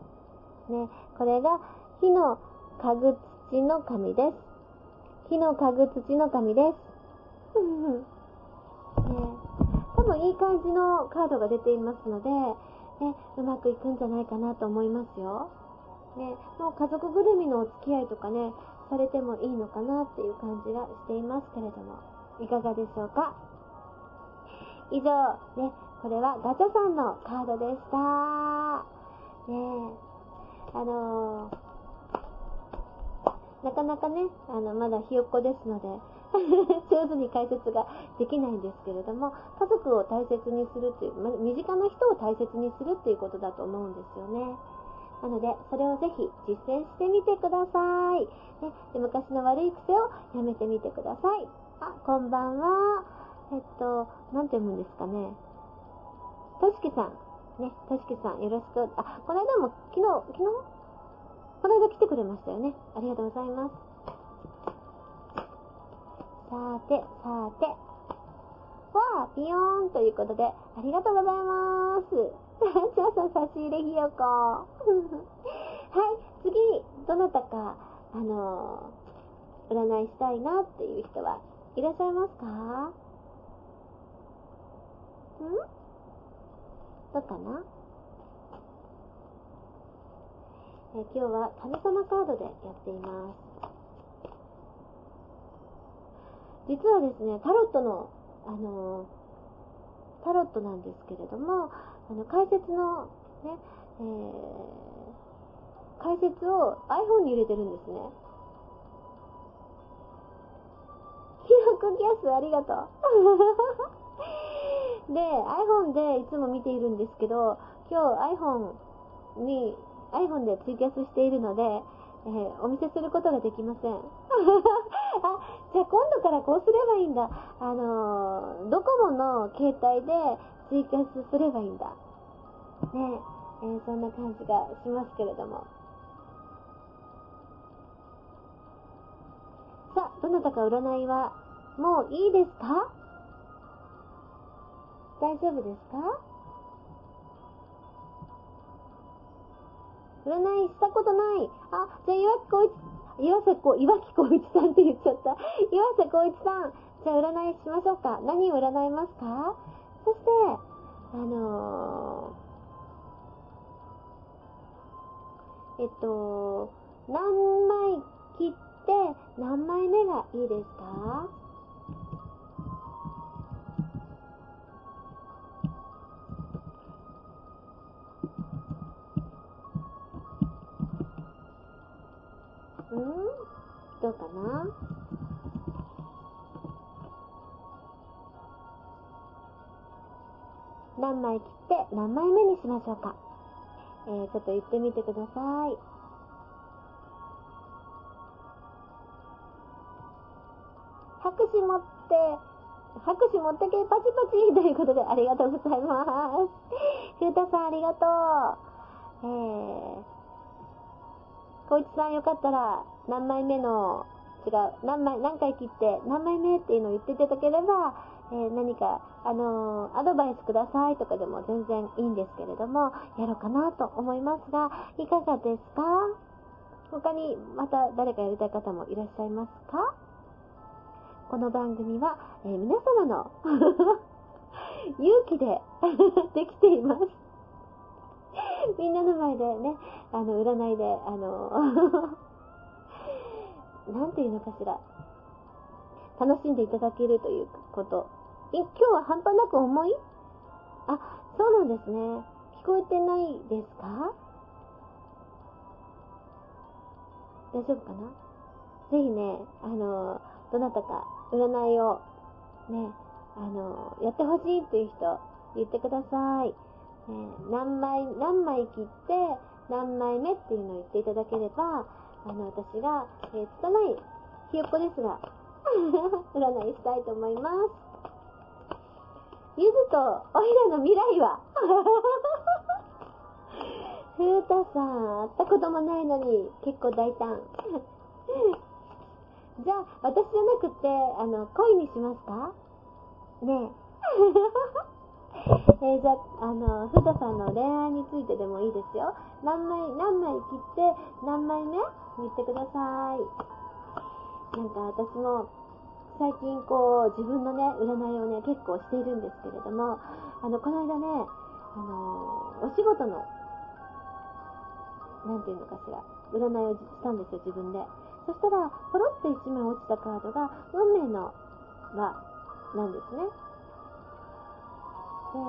ね、これが火の家具土の神です。火の家具土の神です。ね、多分いい感じのカードが出ていますので、ね、うまくいくんじゃないかなと思いますよ。ね、もう家族ぐるみのお付き合いとかね、されてもいいのかなっていう感じがしていますけれども、いかがでしょうか？以上、ね、これはガチャさんのカードでした。ね。あのー、なかなかね、あの、まだひよっこですので 上手に解説ができないんですけれども、家族を大切にするっていう、身近な人を大切にするっていうことだと思うんですよね。なので、それをぜひ実践してみてください。ね、で昔の悪い癖をやめてみてください。あ、こんばんは。えっと、なんて読むんですかね。としきさん。ね、としきさん、よろしく。あ、この間も、昨日、昨日？この間来てくれましたよね。ありがとうございます。さて、さて。わあ、ピヨーンということで、ありがとうございます。チャーさ差し入れひよこ。はい、次、どなたか、あのー、占いしたいなっていう人はいらっしゃいますか？ん？どうかなえ今日は神様カードでやっています。実はですね、タロットの、あのタロットなんですけれども、あの、解説の、ね、えー、解説を iPhone に入れてるんですね。記憶キャスありがとう。で、iPhone でいつも見ているんですけど、今日 iPhone に、iPhone でツイキャスしているので、えー、お見せすることができません。あ、じゃあ今度からこうすればいいんだ。あのー、ドコモの携帯でツイキャスすればいいんだ。ねえー、そんな感じがしますけれども。さあ、どなたか占いはもういいですか？大丈夫ですか？占い？したことない？あ、じゃあ岩木光一、岩瀬こ、岩木光一さんって言っちゃった。岩瀬光一さん、じゃあ占いしましょうか。何を占いますか？そして、あのー、えっと、何枚切って何枚目がいいですか？うんどうかな？何枚切って何枚目にしましょうか？えー、ちょっと言ってみてください。拍手持って、拍手持ってけ、パチパチということでありがとうございます。ふうたさんありがとう。えー、小一さんよかったら、何枚目の、違う、何枚、何回切って、何枚目っていうのを言っていただければ、えー、何か、あのー、アドバイスくださいとかでも全然いいんですけれども、やろうかなと思いますが、いかがですか？他にまた誰かやりたい方もいらっしゃいますか？この番組は、えー、皆様の 勇気で できています。みんなの前でね、あの、占いで、あの、なんていうのかしら、楽しんでいただけるということ。今日は半端なく重い？あ、そうなんですね。聞こえてないですか？大丈夫かな？ぜひね、あの、どなたか占いをね、あの、やってほしいっていう人、言ってください。えー、何枚、何枚切って、何枚目っていうのを言っていただければ、あの、私が、えー、拙いひよっこですが、占いしたいと思います。ゆずとおいらの未来は？ふうたさん、会ったこともないのに、結構大胆。じゃあ、私じゃなくて、あの、恋にしますか？ねえ。えー、じゃあ、あの、ふださんの恋愛についてでもいいですよ。何枚、何枚切って、何枚目言ってください。なんか私も、最近こう、自分のね、占いをね、結構しているんですけれども、あの、この間ね、あの、お仕事の、なんていうのかしら、占いをしたんですよ、自分で。そしたら、ポロって1枚落ちたカードが、運命の輪なんですね。で、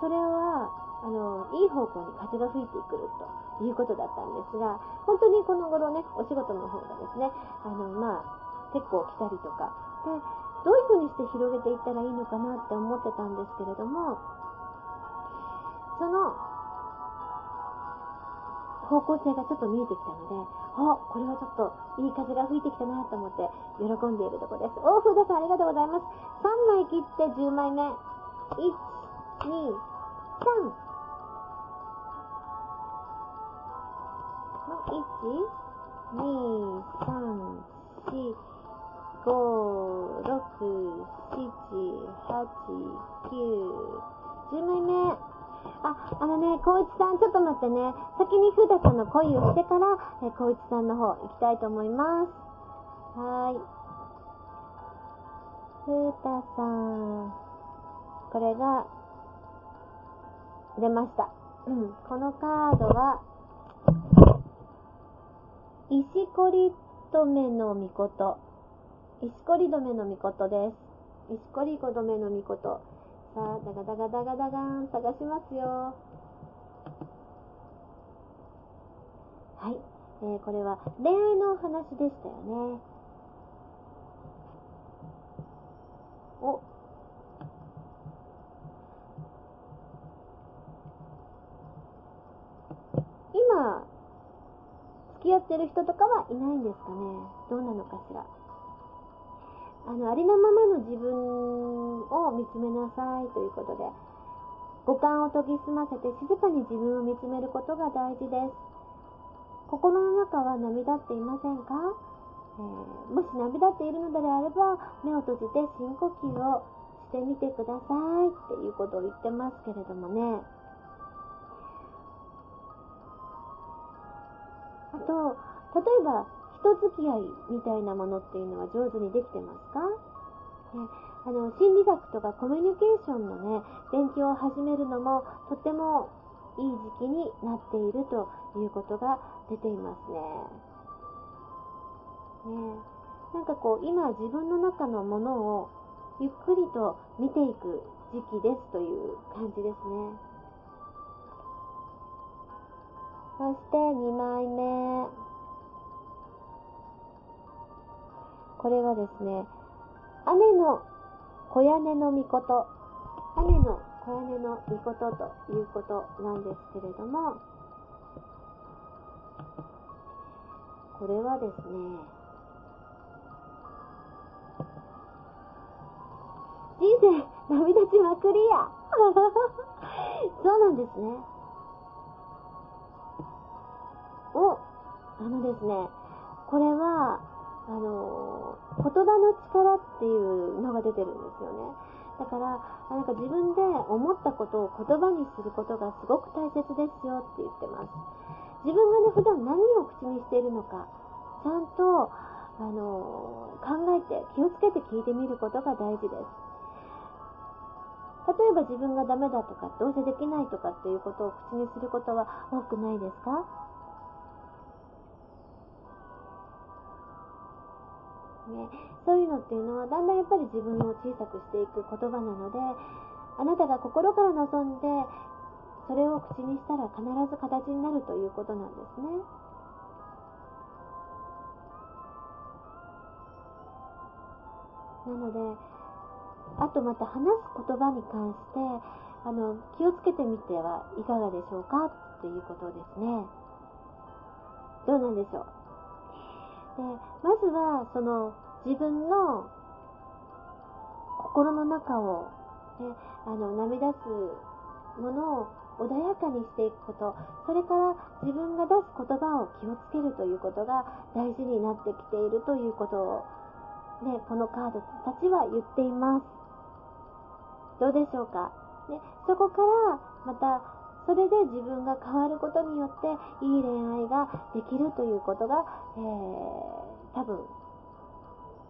それは、あの、いい方向に風が吹いてくるということだったんですが、本当にこの頃ね、お仕事の方がですね、あの、まあ、結構来たりとか、で、どういう風にして広げていったらいいのかなって思ってたんですけれども、その、方向性がちょっと見えてきたので、あ、これはちょっといい風が吹いてきたなと思って喜んでいるところです。お、ふうださんありがとうございます。3枚切って10枚目。1、二、三。一、二、三、四、五、六、9。10枚目。あ、あのね、光一さん、ちょっと待ってね。先にふうたさんの恋をしてから、え光一さんの方行きたいと思います。はーい。ふうたさん。これが、出ました。うん。このカードは、石こり止めのみこと。石こり止めのみことです。石こり止めのみこと。さあ、ダガダガダガダガーン探しますよ。はい。えー、これは恋愛のお話でしたよね。お。今、付き合ってる人とかはいないんですかね？どうなのかしら？あの、ありのままの自分を見つめなさいということで、五感を研ぎ澄ませて静かに自分を見つめることが大事です。心の中は涙っていませんか、えー、もし涙っているのであれば、目を閉じて深呼吸をしてみてくださいっていうことを言ってますけれどもね。と、例えば、人付き合いみたいなものっていうのは上手にできてますか、ね、あの心理学とかコミュニケーションのね勉強を始めるのもとってもいい時期になっているということが出ていますね。ねなんかこう今自分の中のものをゆっくりと見ていく時期ですという感じですね。そして2枚目。これはですね、雨の小屋根の御事、雨の小屋根の御事ということなんですけれども、これはですね、人生涙ちまくりや そうなんですね。お、あのですね、これは、あの言葉の力っていうのが出てるんですよね。だから、なんか自分で思ったことを言葉にすることがすごく大切ですよって言ってます。自分がね、普段何を口にしているのか、ちゃんと、あの考えて、気をつけて聞いてみることが大事です。例えば自分がダメだとか、どうせできないとかっていうことを口にすることは多くないですか？ね、そういうのっていうのはだんだんやっぱり自分を小さくしていく言葉なのであなたが心から望んでそれを口にしたら必ず形になるということなんですね。なのであとまた話す言葉に関してあの気をつけてみてはいかがでしょうかっていうことですね。どうなんでしょう？でまずはその自分の心の中を、ね、あの涙すものを穏やかにしていくこと。それから自分が出す言葉を気をつけるということが大事になってきているということを、ね、このカードたちは言っています。どうでしょうか、ね、そこからまたそれで自分が変わることによっていい恋愛ができるということが、えー、多分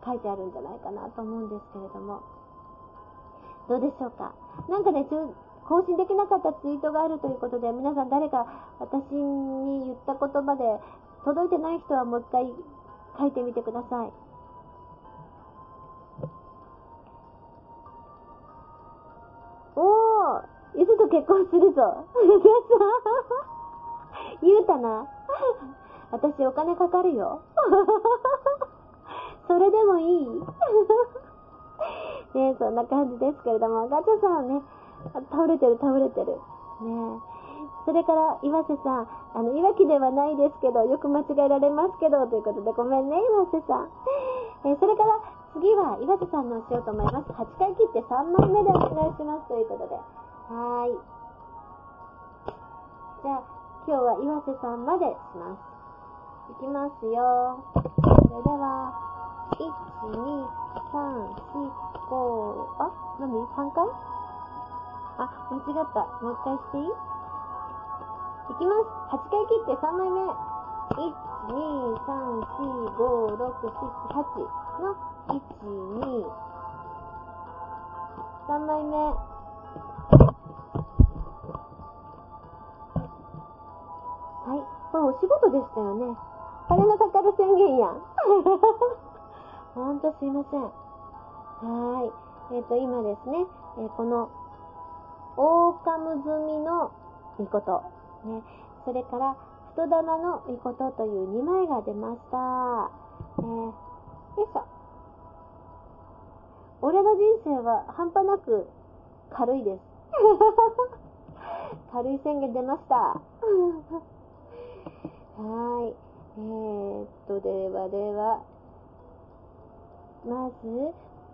書いてあるんじゃないかなと思うんですけれども。どうでしょうか？なんかね更新できなかったツイートがあるということで皆さん誰か私に言った言葉で届いてない人はもう一回書いてみてください。おー！ゆずと結婚するぞ。言うたな。私お金かかるよ。それでもいい ねそんな感じですけれども、ガチャさんはね、倒れてる倒れてる。ねそれから、岩瀬さん、あの、いわきではないですけど、よく間違えられますけど、ということで、ごめんね、岩瀬さん。え、それから、次は岩瀬さんのしようと思います。8回切って3枚目でお願いします、ということで。はい。じゃあ、今日は岩瀬さんまでします。いきますよ。それでは、1、2、3、4、5、あ、何 ?3 回？あ、間違った。もう一回していい？いきます。8回切って3枚目。1、2、3、4、5、6、7、8の1、2、3枚目。仕事でしたよね。金のかかる宣言やん。ほんとすいません。はーい。えっ、ー、と、今ですね、えー、この、オオカム済みの御事、ね、それから、太玉の御事という2枚が出ました。えー、よいしょ。俺の人生は半端なく軽いです。軽い宣言出ました。はい。えー、っと、ではでは、まず、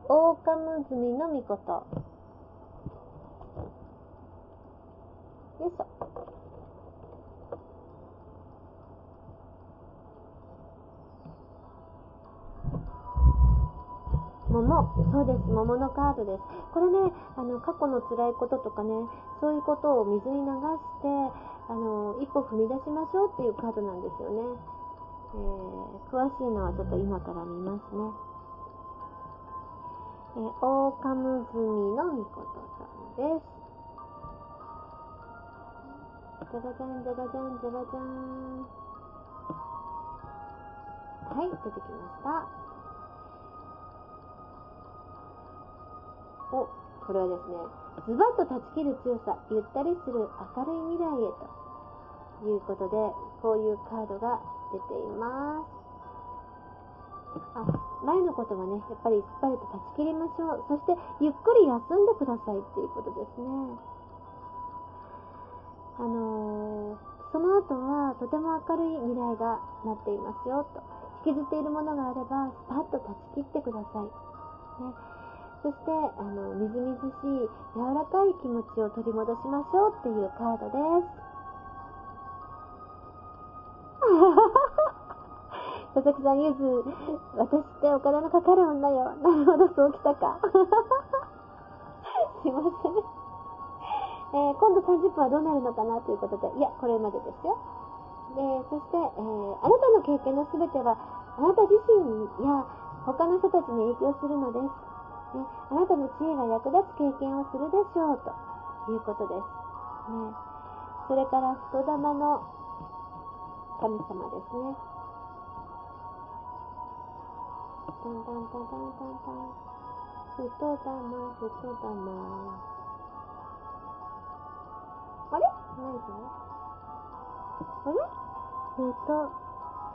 オオカムズミのみこと。よいしょ。桃。そうです。桃のカードです。これね、あの、過去の辛いこととかね、そういうことを水に流して、あの、一歩踏み出しましょうっていうカードなんですよね。えー、詳しいのはちょっと今から見ますね。えー、オオカムズミのみことさんです。じゃらじゃんじゃらじゃんじゃらじゃん。はい、出てきました。お、これはですね、ズバッと断ち切る強さ、ゆったりする明るい未来へということで、こういうカードが出ています。あ、前のことはね、やっぱりすっぱりと断ち切りましょう。そして、ゆっくり休んでくださいっていうことですね。あのー、その後は、とても明るい未来が待っていますよ、と。引きずっているものがあれば、スパッと断ち切ってください。ね、そして、あの、みずみずしい、柔らかい気持ちを取り戻しましょうっていうカードです。佐々木さん、ゆず、私ってお金のかかる女よ。なるほど、そうきたか。すいません。えー、今度30分はどうなるのかなということで、いや、これまでですよ。で、そして、えー、あなたの経験のすべては、あなた自身や他の人たちに影響するのです。ね、あなたの知恵が役立つ経験をするでしょう、ということです。ね、それから、太玉の神様ですね。タンタンタンタンタンタン。ふとだま、ふとだま。あれ？何それ？あれ？えっと、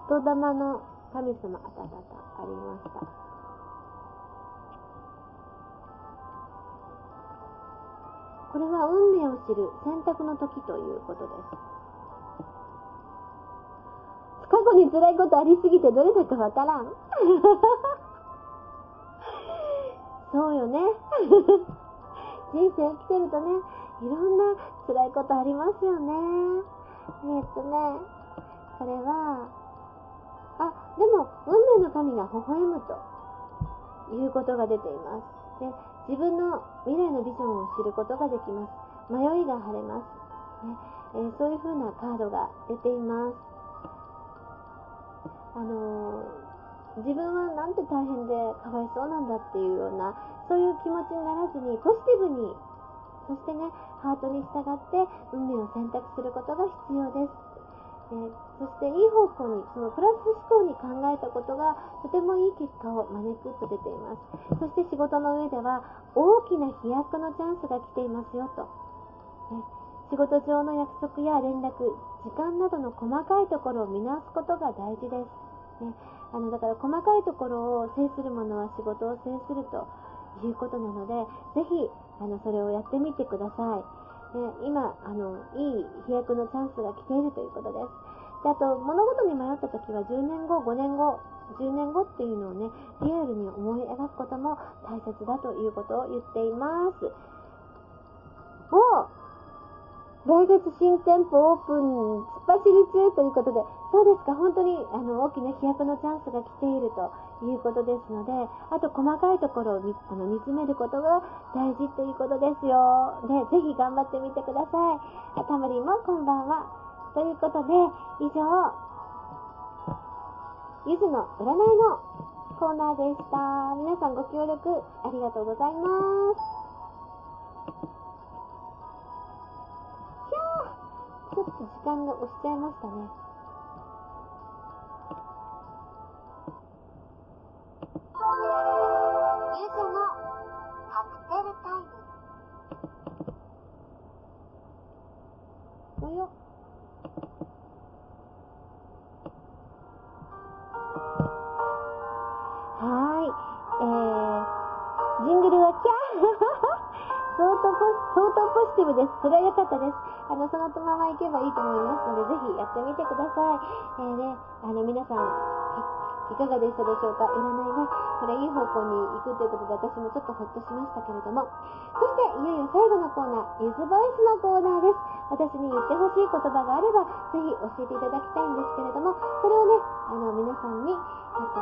ふと玉の神様、あたたた、ありました。これは運命を知る選択の時ということです。過去に辛いことありすぎてどれだかわからん。そうよね。人生生きてるとね、いろんな辛いことありますよね。えっとね、これは、あ、でも、運命の神が微笑むということが出ています。で自分の未来のビジョンを知ることができます。迷いが晴れます。ねえー、そういう風なカードが出ています。あのー、自分はなんて大変でかわいそうなんだっていうような、そういう気持ちにならずに、ポジティブに、そしてね、ハートに従って運命を選択することが必要です。え、そしていい方向に、そのプラス思考に考えたことがとてもいい結果を招くと出ています。そして仕事の上では大きな飛躍のチャンスが来ていますよと。ね、仕事上の約束や連絡、時間などの細かいところを見直すことが大事です。ね、あのだから細かいところを制する者は仕事を制するということなので、ぜひあのそれをやってみてください。ね、今あの、いい飛躍のチャンスが来ているということです。であと、物事に迷った時は10年後、5年後、10年後っていうのをね、リアルに思い描くことも大切だということを言っています。お、来月新店舗オープン、突っ走り中ということで、そうですか、本当にあの大きな飛躍のチャンスが来ているということですので、あと細かいところを見あの見つめることが大事ということですよ。で、ぜひ頑張ってみてください。あたまりもこんばんは。ということで、以上、ゆずの占いのコーナーでした。皆さんご協力ありがとうございます。ちょっと時間が押しちゃいましたね。およ。ティブです。それは良かったです。あの、そのまま行けばいいと思いますので、ぜひやってみてください。えー、ね、あの、皆さん、いかがでしたでしょうか？占いね、これいい方向に行くということで、私もちょっとほっとしましたけれども。そして、いよいよ最後のコーナー、ゆずボイスのコーナーです。私に言ってほしい言葉があれば、ぜひ教えていただきたいんですけれども、それをね、あの、皆さんに、えっと、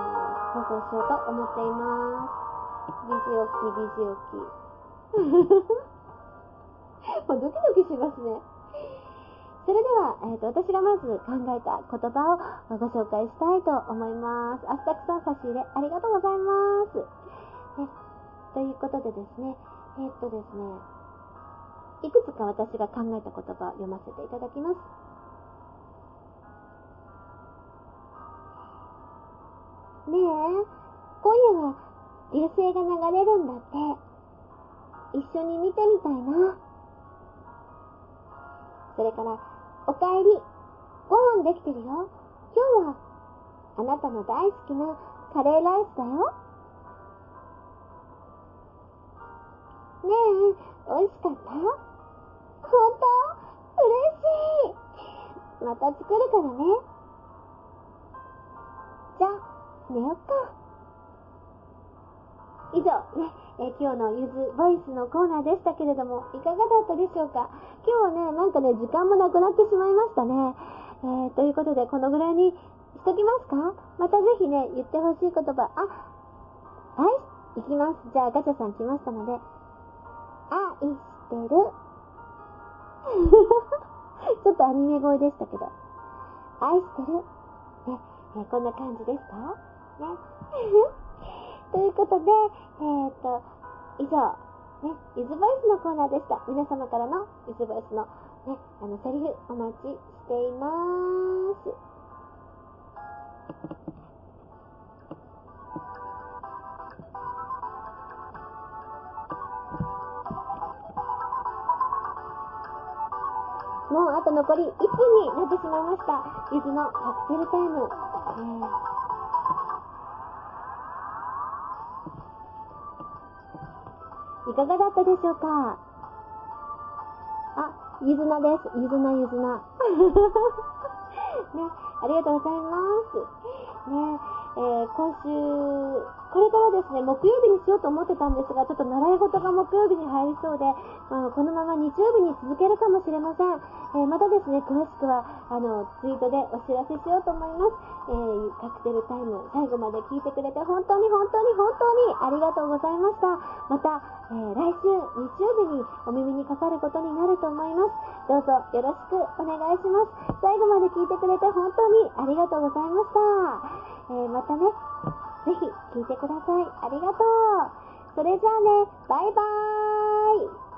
放送しようと思っています。ビジオキ、ビジオキ。もうドキドキしますね。それでは、えーと、私がまず考えた言葉をご紹介したいと思います。あたくさん差し入れありがとうございます。ね、ということでですね、えっ、とですね、いくつか私が考えた言葉を読ませていただきます。ねえ、今夜は流星が流れるんだって。一緒に見てみたいな。それから、おかえり。ご飯できてるよ。今日は、あなたの大好きなカレーライスだよ。ねえ、美味しかった？本当？嬉しい。また作るからね。じゃあ、寝よっか。以上、ね、え、今日のゆずボイスのコーナーでしたけれども、いかがだったでしょうか？今日はね、なんかね、時間もなくなってしまいましたね。えー、ということで、このぐらいにしときますか？またぜひね、言ってほしい言葉、あ、はい、いきます。じゃあ、ガチャさん来ましたので、愛してる。ちょっとアニメ声でしたけど、愛してる。ね、えー、こんな感じですか？ね。ということで、えー、っと、以上、ね、ゆずボイスのコーナーでした。皆様からのゆずボイスの、ね、あの、セリフお待ちしていまーす。もうあと残り1分になってしまいました。ゆずのカクテルタイム。えーいかがだったでしょうか？あ、ゆずなです。ゆずなゆずな。ね、ありがとうございます。ね、えー、今週、これからですね、木曜日にしようと思ってたんですが、ちょっと習い事が木曜日に入りそうで、まあ、このまま日曜日に続けるかもしれません。えー、またですね、詳しくは、あの、ツイートでお知らせしようと思います。えー、カクテルタイム、最後まで聞いてくれて、本当に本当に本当にありがとうございました。また、えー、来週日曜日にお耳にかかることになると思います。どうぞよろしくお願いします。最後まで聞いてくれて本当にありがとうございました。え、またね、ぜひ聴いてください。ありがとう。それじゃあね、バイバーイ